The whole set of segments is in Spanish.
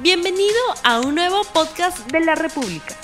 Bienvenido a un nuevo podcast de la República.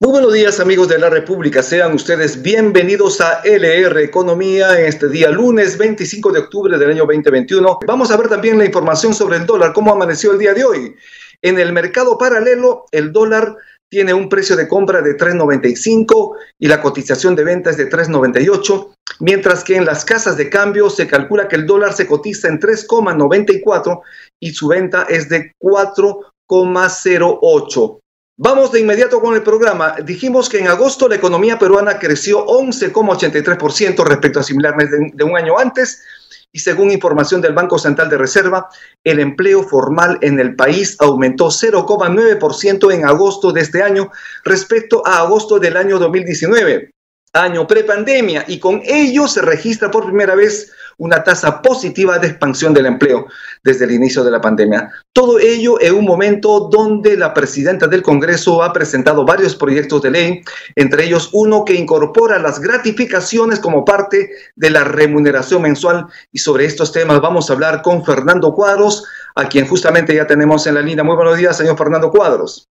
Muy buenos días amigos de la República, sean ustedes bienvenidos a LR Economía en este día lunes 25 de octubre del año 2021. Vamos a ver también la información sobre el dólar, cómo amaneció el día de hoy. En el mercado paralelo, el dólar tiene un precio de compra de 3.95 y la cotización de venta es de 3.98, mientras que en las casas de cambio se calcula que el dólar se cotiza en 3.94 y su venta es de 4,08. Vamos de inmediato con el programa. Dijimos que en agosto la economía peruana creció 11,83% respecto a similar mes de, un año antes y según información del Banco Central de Reserva, el empleo formal en el país aumentó 0,9% en agosto de este año respecto a agosto del año 2019, año prepandemia, y con ello se registra por primera vez una tasa positiva de expansión del empleo desde el inicio de la pandemia. Todo ello en un momento donde la presidenta del Congreso ha presentado varios proyectos de ley, entre ellos uno que incorpora las gratificaciones como parte de la remuneración mensual. Y sobre estos temas vamos a hablar con Fernando Cuadros, a quien justamente ya tenemos en la línea. Muy buenos días, señor Fernando Cuadros.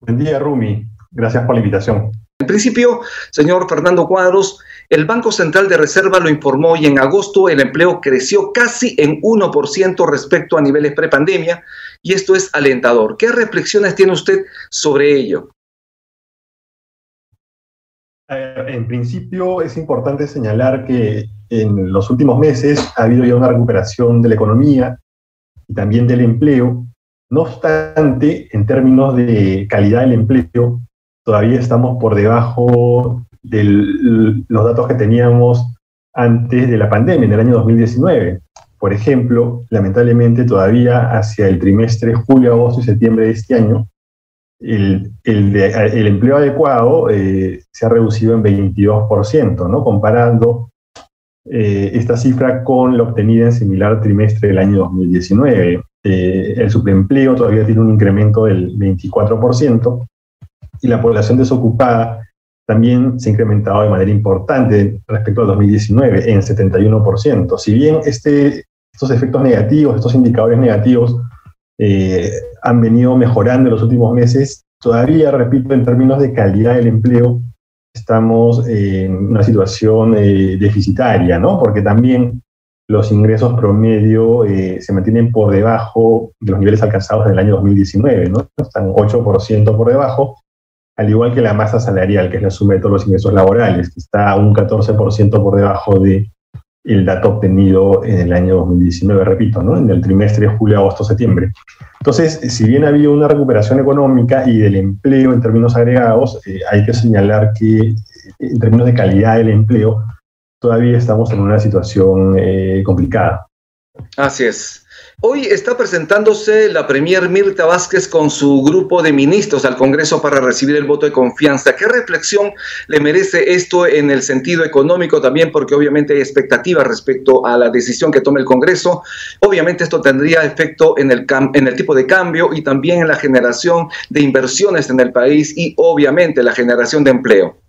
Buen día, Rumi. Gracias por la invitación. En principio, señor Fernando Cuadros, el Banco Central de Reserva lo informó y en agosto el empleo creció casi en 1% respecto a niveles prepandemia y esto es alentador. ¿Qué reflexiones tiene usted sobre ello? En principio es importante señalar que en los últimos meses ha habido ya una recuperación de la economía y también del empleo. No obstante, en términos de calidad del empleo, todavía estamos por debajo de los datos que teníamos antes de la pandemia, en el año 2019. Por ejemplo, lamentablemente todavía hacia el trimestre julio, agosto y septiembre de este año, el, empleo adecuado eh, se ha reducido en 22%, ¿no? comparando eh, esta cifra con la obtenida en similar trimestre del año 2019. Eh, el subempleo todavía tiene un incremento del 24%, y la población desocupada también se ha incrementado de manera importante respecto al 2019, en 71%. Si bien este, estos efectos negativos, estos indicadores negativos, eh, han venido mejorando en los últimos meses, todavía, repito, en términos de calidad del empleo, estamos en una situación eh, deficitaria, ¿no? Porque también los ingresos promedio eh, se mantienen por debajo de los niveles alcanzados en el año 2019, ¿no? Están 8% por debajo, al igual que la masa salarial, que es la suma de todos los ingresos laborales, que está un 14% por debajo de dato obtenido en el año 2019, repito, ¿no? en el trimestre julio, agosto, septiembre. Entonces, si bien ha habido una recuperación económica y del empleo en términos agregados, eh, hay que señalar que eh, en términos de calidad del empleo, todavía estamos en una situación eh, complicada. Así es. Hoy está presentándose la Premier Mirta Vázquez con su grupo de ministros al Congreso para recibir el voto de confianza. ¿Qué reflexión le merece esto en el sentido económico también? Porque obviamente hay expectativas respecto a la decisión que tome el Congreso. Obviamente esto tendría efecto en el, en el tipo de cambio y también en la generación de inversiones en el país y obviamente la generación de empleo.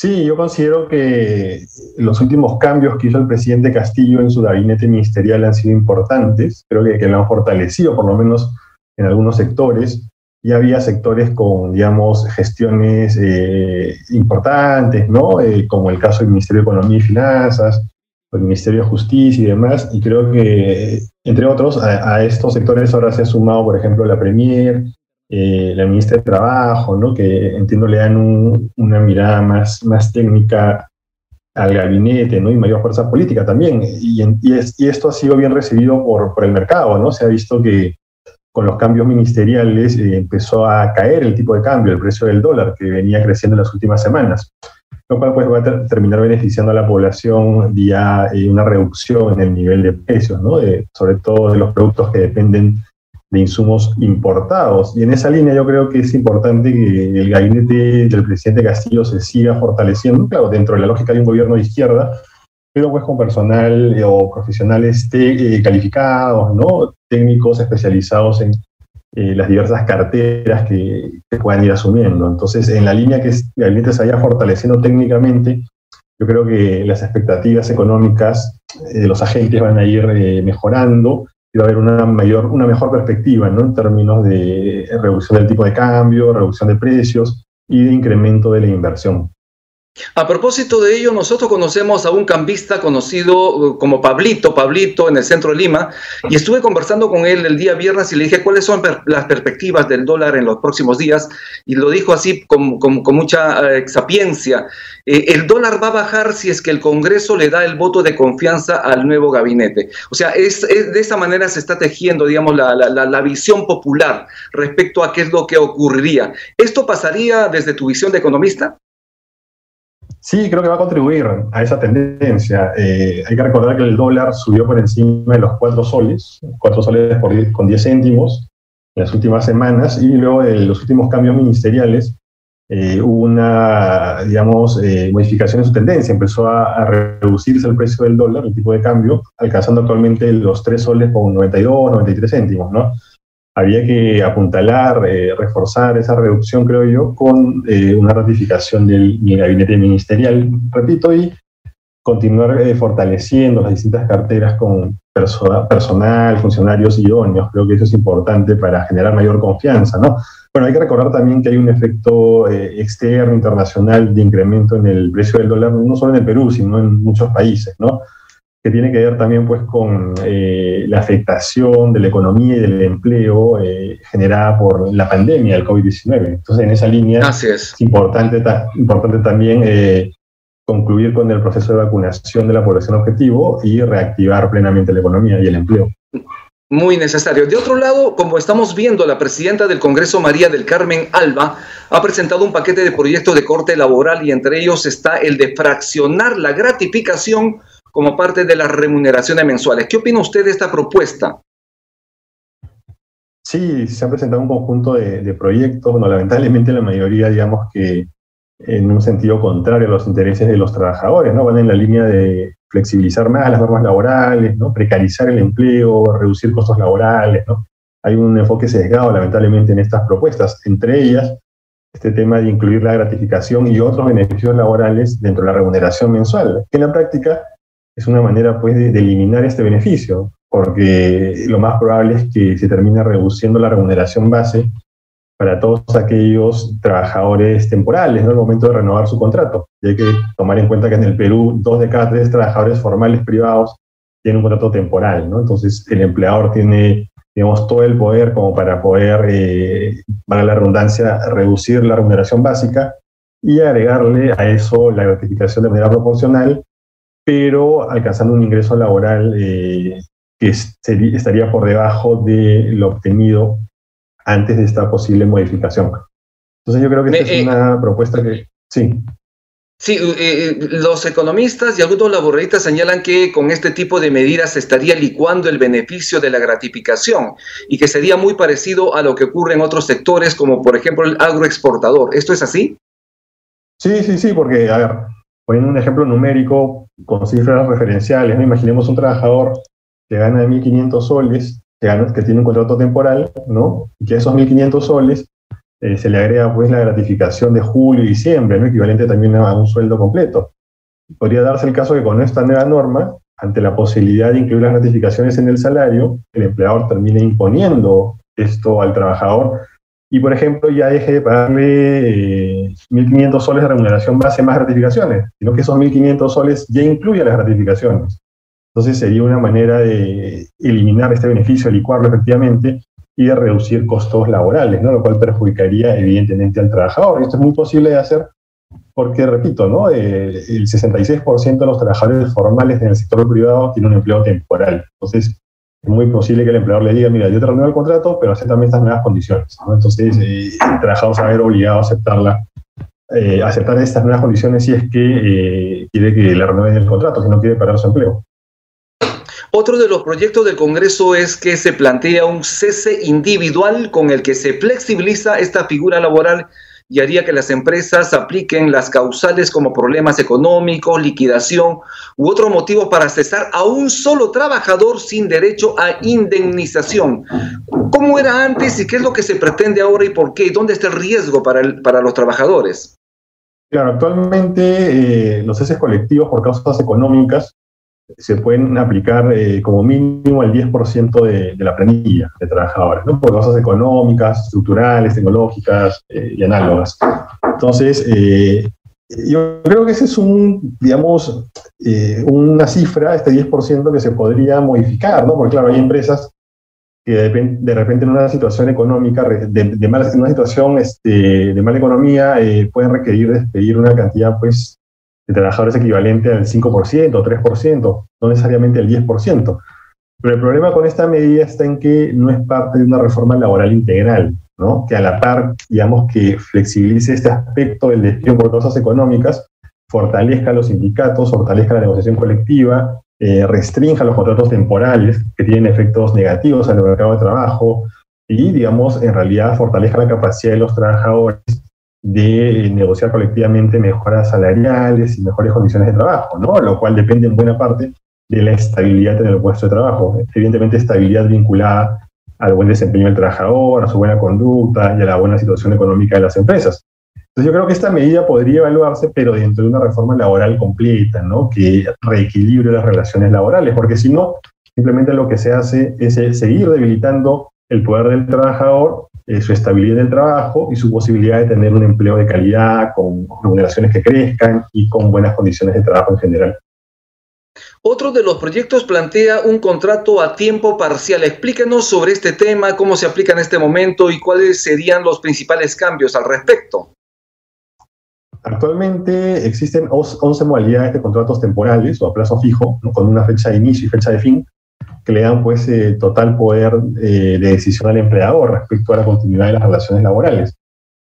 Sí, yo considero que los últimos cambios que hizo el presidente Castillo en su gabinete ministerial han sido importantes. Creo que, lo han fortalecido, por lo menos en algunos sectores. Ya había sectores con, digamos, gestiones eh, importantes, ¿no? Eh, como el caso del Ministerio de Economía y Finanzas, el Ministerio de Justicia y demás. Y creo que, entre otros, a, a estos sectores ahora se ha sumado, por ejemplo, la Premier, eh, la ministra de Trabajo, ¿no? que entiendo le dan una mirada más, más técnica al gabinete ¿no? y mayor fuerza política también. Y, y, esto ha sido bien recibido por, por, el mercado. ¿no? Se ha visto que con los cambios ministeriales eh, empezó a caer el tipo de cambio, el precio del dólar, que venía creciendo en las últimas semanas, lo cual pues, va a terminar beneficiando a la población vía eh, una reducción en el nivel de precios, ¿no? sobre todo de los productos que dependen de insumos importados. Y en esa línea yo creo que es importante que el gabinete del presidente Castillo se siga fortaleciendo, claro, dentro de la lógica de un gobierno de izquierda, pero pues con personal eh, o profesionales eh, calificados, ¿no? técnicos especializados en eh, las diversas carteras que, que, puedan ir asumiendo. Entonces, en la línea que el gabinete se vaya fortaleciendo técnicamente, yo creo que las expectativas económicas de los agentes van a ir mejorando va a haber una, mayor, una mejor perspectiva ¿no? en términos de reducción del tipo de cambio, reducción de precios y de incremento de la inversión. A propósito de ello, nosotros conocemos a un cambista conocido uh, como Pablito, Pablito en el centro de Lima, y estuve conversando con él el día viernes y le dije cuáles son las perspectivas del dólar en los próximos días, y lo dijo así con, mucha eh, sapiencia. Eh, el dólar va a bajar si es que el Congreso le da el voto de confianza al nuevo gabinete. O sea, es, de esa manera se está tejiendo, digamos, la visión popular respecto a qué es lo que ocurriría. ¿Esto pasaría desde tu visión de economista? Sí, creo que va a contribuir a esa tendencia. Eh, hay que recordar que el dólar subió por encima de los 4 soles, 4 soles por, con 10 céntimos en las últimas semanas y luego de los últimos cambios ministeriales eh, hubo una, digamos, eh, modificación en su tendencia. Empezó a, a, reducirse el precio del dólar, el tipo de cambio, alcanzando actualmente los 3 soles con 92, 93 céntimos, ¿no? Había que apuntalar, eh, reforzar esa reducción, creo yo, con eh, una ratificación del gabinete ministerial, repito, y continuar eh, fortaleciendo las distintas carteras con personal, funcionarios idóneos. Creo que eso es importante para generar mayor confianza, ¿no? Bueno, hay que recordar también que hay un efecto externo, internacional, de incremento en el precio del dólar, no solo en el Perú, sino en muchos países, ¿no? Que tiene que ver también pues, con eh, la afectación de la economía y del empleo eh, generada por la pandemia del COVID-19. Entonces, en esa línea es. importante, importante también eh, concluir con el proceso de vacunación de la población objetivo y reactivar plenamente la economía y el empleo. Muy necesario. De otro lado, como estamos viendo, la presidenta del Congreso, María del Carmen Alba, ha presentado un paquete de proyectos de corte laboral y entre ellos está el de fraccionar la gratificación como parte de las remuneraciones mensuales. ¿Qué opina usted de esta propuesta? Sí, se han presentado un conjunto de, proyectos, bueno, lamentablemente la mayoría, digamos que en un sentido contrario a los intereses de los trabajadores, ¿no? Van en la línea de flexibilizar más las normas laborales, ¿no? Precarizar el empleo, reducir costos laborales, ¿no? Hay un enfoque sesgado, lamentablemente, en estas propuestas, entre ellas este tema de incluir la gratificación y otros beneficios laborales dentro de la remuneración mensual, en la práctica es una manera pues, de, eliminar este beneficio, porque lo más probable es que se termine reduciendo la remuneración base para todos aquellos trabajadores temporales, ¿no? Al momento de renovar su contrato. Y hay que tomar en cuenta que en el Perú, dos de cada tres trabajadores formales privados tienen un contrato temporal, ¿no? Entonces, el empleador tiene, digamos, todo el poder como para poder, eh, para la redundancia, reducir la remuneración básica y agregarle a eso la gratificación de manera proporcional pero alcanzando un ingreso laboral eh, que estaría por debajo de lo obtenido antes de esta posible modificación. Entonces yo creo que esta es eh, una propuesta que... Sí. Sí, eh, los economistas y algunos laboralistas señalan que con este tipo de medidas se estaría licuando el beneficio de la gratificación y que sería muy parecido a lo que ocurre en otros sectores, como por ejemplo el agroexportador. ¿Esto es así? Sí, sí, sí, porque, a ver, poniendo un ejemplo numérico con cifras referenciales, ¿no? imaginemos un trabajador que gana 1.500 soles, que, tiene un contrato temporal, ¿no? y que esos 1.500 soles eh, se le agrega pues la gratificación de julio y diciembre, ¿no? equivalente también a un sueldo completo. Podría darse el caso que con esta nueva norma, ante la posibilidad de incluir las gratificaciones en el salario, el empleador termine imponiendo esto al trabajador y, por ejemplo, ya deje de pagarle 1.500 eh, soles de remuneración base más gratificaciones, sino que esos 1.500 soles ya incluyen las gratificaciones. Entonces sería una manera de eliminar este beneficio, licuarlo efectivamente y de reducir costos laborales, ¿no? lo cual perjudicaría evidentemente al trabajador. Y esto es muy posible de hacer porque, repito, ¿no? Eh, el 66% de los trabajadores formales en el sector privado tienen un empleo temporal. Entonces, es muy posible que el empleador le diga, mira, yo te renuevo el contrato, pero aceptame estas nuevas condiciones. Entonces, eh, el trabajador se va a ver obligado a aceptarla, eh, aceptar estas nuevas condiciones si es que eh, quiere que le renueven el contrato, si no quiere perder su empleo. Otro de los proyectos del Congreso es que se plantea un cese individual con el que se flexibiliza esta figura laboral y haría que las empresas apliquen las causales como problemas económicos, liquidación u otro motivo para cesar a un solo trabajador sin derecho a indemnización. ¿Cómo era antes y qué es lo que se pretende ahora y por qué? ¿Y dónde está el riesgo para, para los trabajadores? Claro, actualmente eh, los ceses colectivos por causas económicas se pueden aplicar eh, como mínimo al 10% de, de, la planilla de trabajadores, ¿no? por causas económicas, estructurales, tecnológicas eh, y análogas. Entonces, yo creo que ese es un, digamos, una cifra, este 10% que se podría modificar, ¿no? porque claro, hay empresas que de, repente en una situación económica, de, mala, en una situación este, de mala economía, eh, pueden requerir despedir una cantidad pues, de trabajadores equivalente al 5% o 3%, no necesariamente al 10%. Pero el problema con esta medida está en que no es parte de una reforma laboral integral, ¿no? que a la par, digamos, que flexibilice este aspecto del despido por causas económicas, fortalezca los sindicatos, fortalezca la negociación colectiva, eh, restrinja los contratos temporales que tienen efectos negativos en el mercado de trabajo y, digamos, en realidad fortalezca la capacidad de los trabajadores de negociar colectivamente mejoras salariales y mejores condiciones de trabajo, ¿no? Lo cual depende en buena parte de la estabilidad en el puesto de trabajo. Evidentemente, estabilidad vinculada al buen desempeño del trabajador, a su buena conducta y a la buena situación económica de las empresas. Entonces yo creo que esta medida podría evaluarse, pero dentro de una reforma laboral completa, ¿no? Que reequilibre las relaciones laborales, porque si no, simplemente lo que se hace es eh, seguir debilitando el poder del trabajador, eh, su estabilidad en el trabajo y su posibilidad de tener un empleo de calidad, con remuneraciones que crezcan y con buenas condiciones de trabajo en general. Otro de los proyectos plantea un contrato a tiempo parcial. Explíquenos sobre este tema, cómo se aplica en este momento y cuáles serían los principales cambios al respecto. Actualmente existen 11 modalidades de contratos temporales o a plazo fijo, con una fecha de inicio y fecha de fin, que le dan pues eh, total poder eh, de decisión al empleador respecto a la continuidad de las relaciones laborales.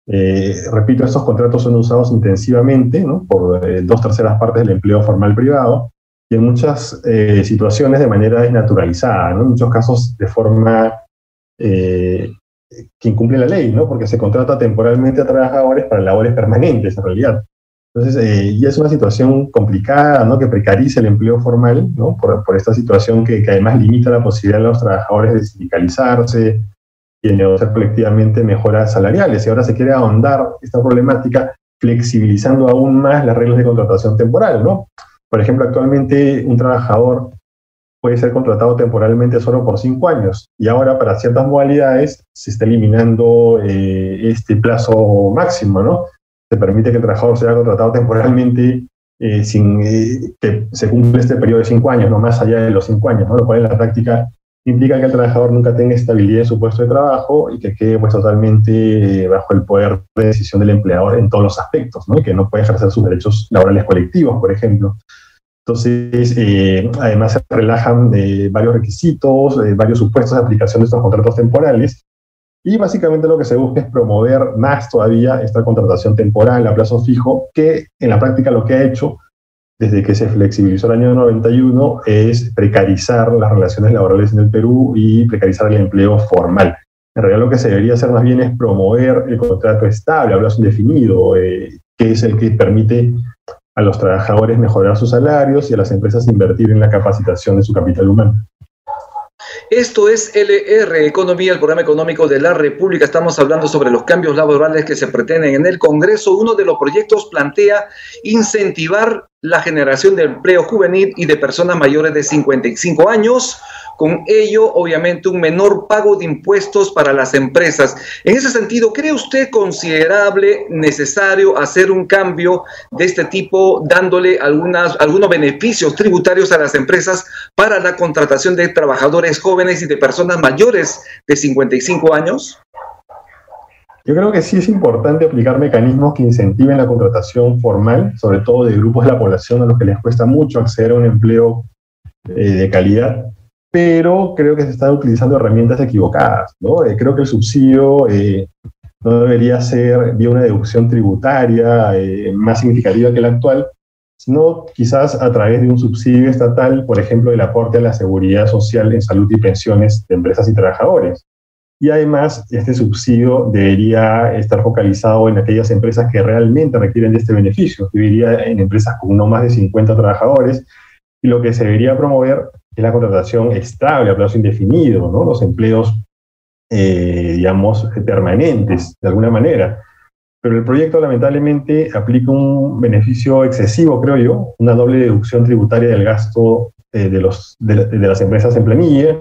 Eh, repito, estos contratos son usados intensivamente por dos terceras partes del empleo formal privado y en muchas situaciones de manera desnaturalizada, en muchos casos de forma que incumple la ley, ¿no? Porque se contrata temporalmente a trabajadores para labores permanentes, en realidad. Entonces, eh, y es una situación complicada, ¿no? Que precariza el empleo formal, ¿no? Por, por esta situación que, que, además limita la posibilidad de los trabajadores de sindicalizarse y de negociar colectivamente mejoras salariales. Y ahora se quiere ahondar esta problemática flexibilizando aún más las reglas de contratación temporal, ¿no? Por ejemplo, actualmente un trabajador puede ser contratado temporalmente solo por cinco años. Y ahora para ciertas modalidades se está eliminando eh, este plazo máximo, ¿no? Se permite que el trabajador sea contratado temporalmente eh, sin eh, que se cumpla este periodo de cinco años, no más allá de los cinco años. Lo cual en la práctica implica que el trabajador nunca tenga estabilidad en su puesto de trabajo y que quede pues, totalmente bajo el poder de decisión del empleador en todos los aspectos, ¿no? Y que no puede ejercer sus derechos laborales colectivos, por ejemplo. Entonces, eh, además se relajan eh, varios requisitos, eh, varios supuestos de aplicación de estos contratos temporales. Y básicamente lo que se busca es promover más todavía esta contratación temporal a plazo fijo, que en la práctica lo que ha hecho desde que se flexibilizó el año 91 es precarizar las relaciones laborales en el Perú y precarizar el empleo formal. En realidad lo que se debería hacer más bien es promover el contrato estable, a plazo indefinido, que es el que permite a los trabajadores mejorar sus salarios y a las empresas invertir en la capacitación de su capital humano. Esto es LR Economía, el programa económico de la República. Estamos hablando sobre los cambios laborales que se pretenden en el Congreso. Uno de los proyectos plantea incentivar la generación de empleo juvenil y de personas mayores de 55 años con ello obviamente un menor pago de impuestos para las empresas. En ese sentido, ¿cree usted considerable, necesario hacer un cambio de este tipo, dándole algunas, algunos beneficios tributarios a las empresas para la contratación de trabajadores jóvenes y de personas mayores de 55 años? Yo creo que sí es importante aplicar mecanismos que incentiven la contratación formal, sobre todo de grupos de la población a los que les cuesta mucho acceder a un empleo eh, de calidad pero creo que se están utilizando herramientas equivocadas. ¿no? Eh, creo que el subsidio eh, no debería ser vía una deducción tributaria más significativa que la actual, sino quizás a través de un subsidio estatal, por ejemplo, el aporte a la seguridad social en salud y pensiones de empresas y trabajadores. Y además, este subsidio debería estar focalizado en aquellas empresas que realmente requieren de este beneficio. Debería en empresas con no más de 50 trabajadores. Y lo que se debería promover es la contratación estable a plazo indefinido, ¿no? los empleos, eh, digamos, permanentes, de alguna manera. pero el proyecto lamentablemente aplica un beneficio excesivo, creo yo, una doble deducción tributaria del gasto eh, de, los, de, las empresas en planilla,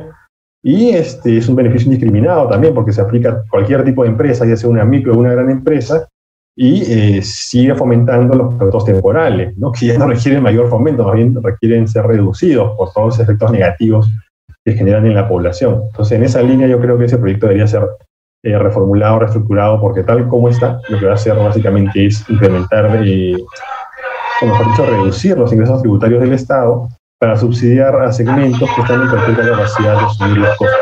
y este es un beneficio indiscriminado también porque se aplica a cualquier tipo de empresa, ya sea una micro o una gran empresa, y eh, sigue fomentando los productos temporales, ¿no? que ya no requieren mayor fomento, más bien requieren ser reducidos por todos los efectos negativos que generan en la población. Entonces, en esa línea yo creo que ese proyecto debería ser eh, reformulado, reestructurado, porque tal como está, lo que va a hacer básicamente es implementar, eh, o mejor dicho, reducir los ingresos tributarios del Estado para subsidiar a segmentos que están en perfecta capacidad de asumir los costos.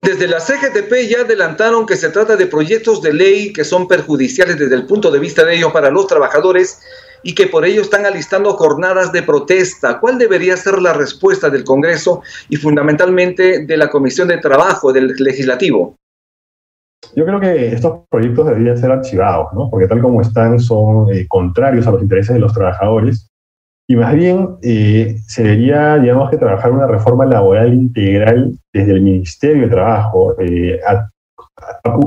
Desde la CGTP ya adelantaron que se trata de proyectos de ley que son perjudiciales desde el punto de vista de ellos para los trabajadores y que por ello están alistando jornadas de protesta. ¿Cuál debería ser la respuesta del Congreso y fundamentalmente de la Comisión de Trabajo del Legislativo? Yo creo que estos proyectos deberían ser archivados, ¿no? porque tal como están son eh, contrarios a los intereses de los trabajadores y más bien eh, se debería, digamos, que trabajar una reforma laboral integral desde el Ministerio de Trabajo, eh,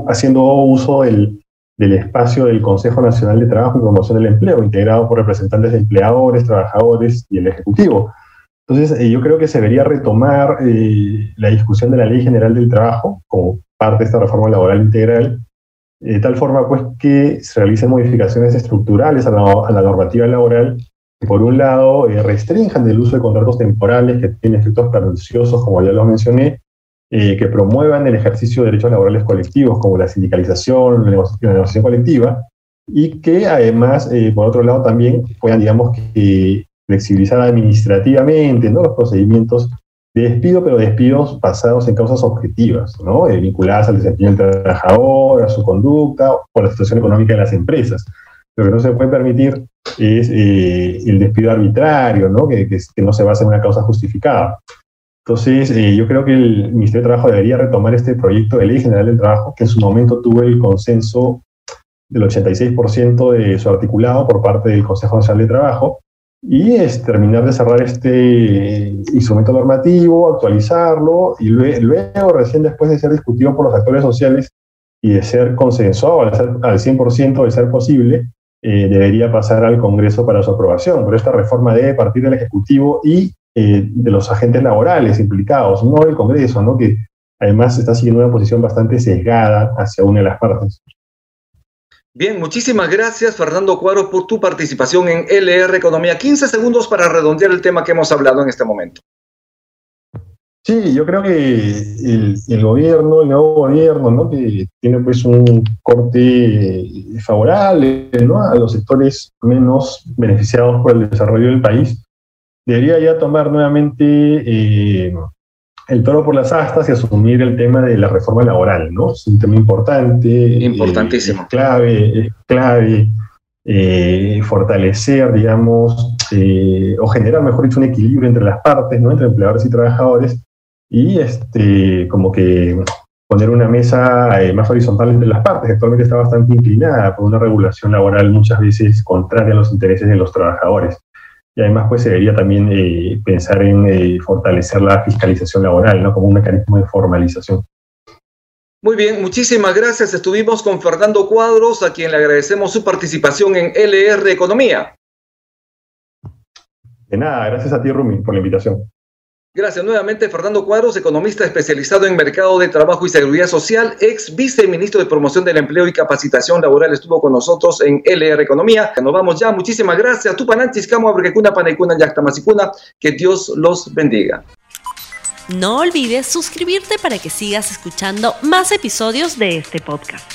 haciendo uso del, del espacio del Consejo Nacional de Trabajo y Promoción del Empleo, integrado por representantes de empleadores, trabajadores y el Ejecutivo. Entonces, eh, yo creo que se debería retomar la discusión de la Ley General del Trabajo como parte de esta reforma laboral integral, de tal forma pues que se realicen modificaciones estructurales a la, normativa laboral por un lado eh, restrinjan el uso de contratos temporales que tienen efectos perniciosos, como ya lo mencioné, eh, que promuevan el ejercicio de derechos laborales colectivos, como la sindicalización, la negociación, colectiva, y que además, eh, por otro lado, también puedan, digamos, flexibilizar administrativamente ¿no? los procedimientos de despido, pero despidos basados en causas objetivas, ¿no? Eh, vinculadas al desempeño del trabajador, a su conducta o a la situación económica de las empresas. Lo que no se puede permitir es el despido arbitrario, ¿no? Que, que, no se basa en una causa justificada. Entonces, eh, yo creo que el Ministerio de Trabajo debería retomar este proyecto de ley general del trabajo, que en su momento tuvo el consenso del 86% de su articulado por parte del Consejo Nacional de Trabajo, y es terminar de cerrar este instrumento normativo, actualizarlo, y luego, recién después de ser discutido por los actores sociales y de ser consensuado al, 100% de ser posible, eh, debería pasar al Congreso para su aprobación. Pero esta reforma debe partir del Ejecutivo y eh, de los agentes laborales implicados, no el Congreso, ¿no? que además está siguiendo una posición bastante sesgada hacia una de las partes. Bien, muchísimas gracias Fernando Cuaro por tu participación en LR Economía. 15 segundos para redondear el tema que hemos hablado en este momento. Sí, yo creo que el, gobierno, el nuevo gobierno, ¿no? que tiene pues un corte favorable ¿no? a los sectores menos beneficiados por el desarrollo del país, debería ya tomar nuevamente eh, el toro por las astas y asumir el tema de la reforma laboral, ¿no? Es un tema importante. Importantísimo. es clave, es clave eh, fortalecer, digamos, eh, o generar, mejor dicho, un equilibrio entre las partes, ¿no? Entre empleadores y trabajadores, y este, como que poner una mesa más horizontal entre las partes, actualmente está bastante inclinada por una regulación laboral muchas veces contraria a los intereses de los trabajadores y además pues se debería también eh, pensar en eh, fortalecer la fiscalización laboral, ¿no? Como un mecanismo de formalización. Muy bien, muchísimas gracias. Estuvimos con Fernando Cuadros, a quien le agradecemos su participación en LR Economía. De nada, gracias a ti, Rumi, por la invitación. Gracias nuevamente, Fernando Cuadros, economista especializado en mercado de trabajo y seguridad social, ex viceministro de promoción del empleo y capacitación laboral, estuvo con nosotros en LR Economía. Nos vamos ya, muchísimas gracias. Tupananchis, Camo, Abrequecuna, Panaicuna, Yactamasicuna, que Dios los bendiga. No olvides suscribirte para que sigas escuchando más episodios de este podcast.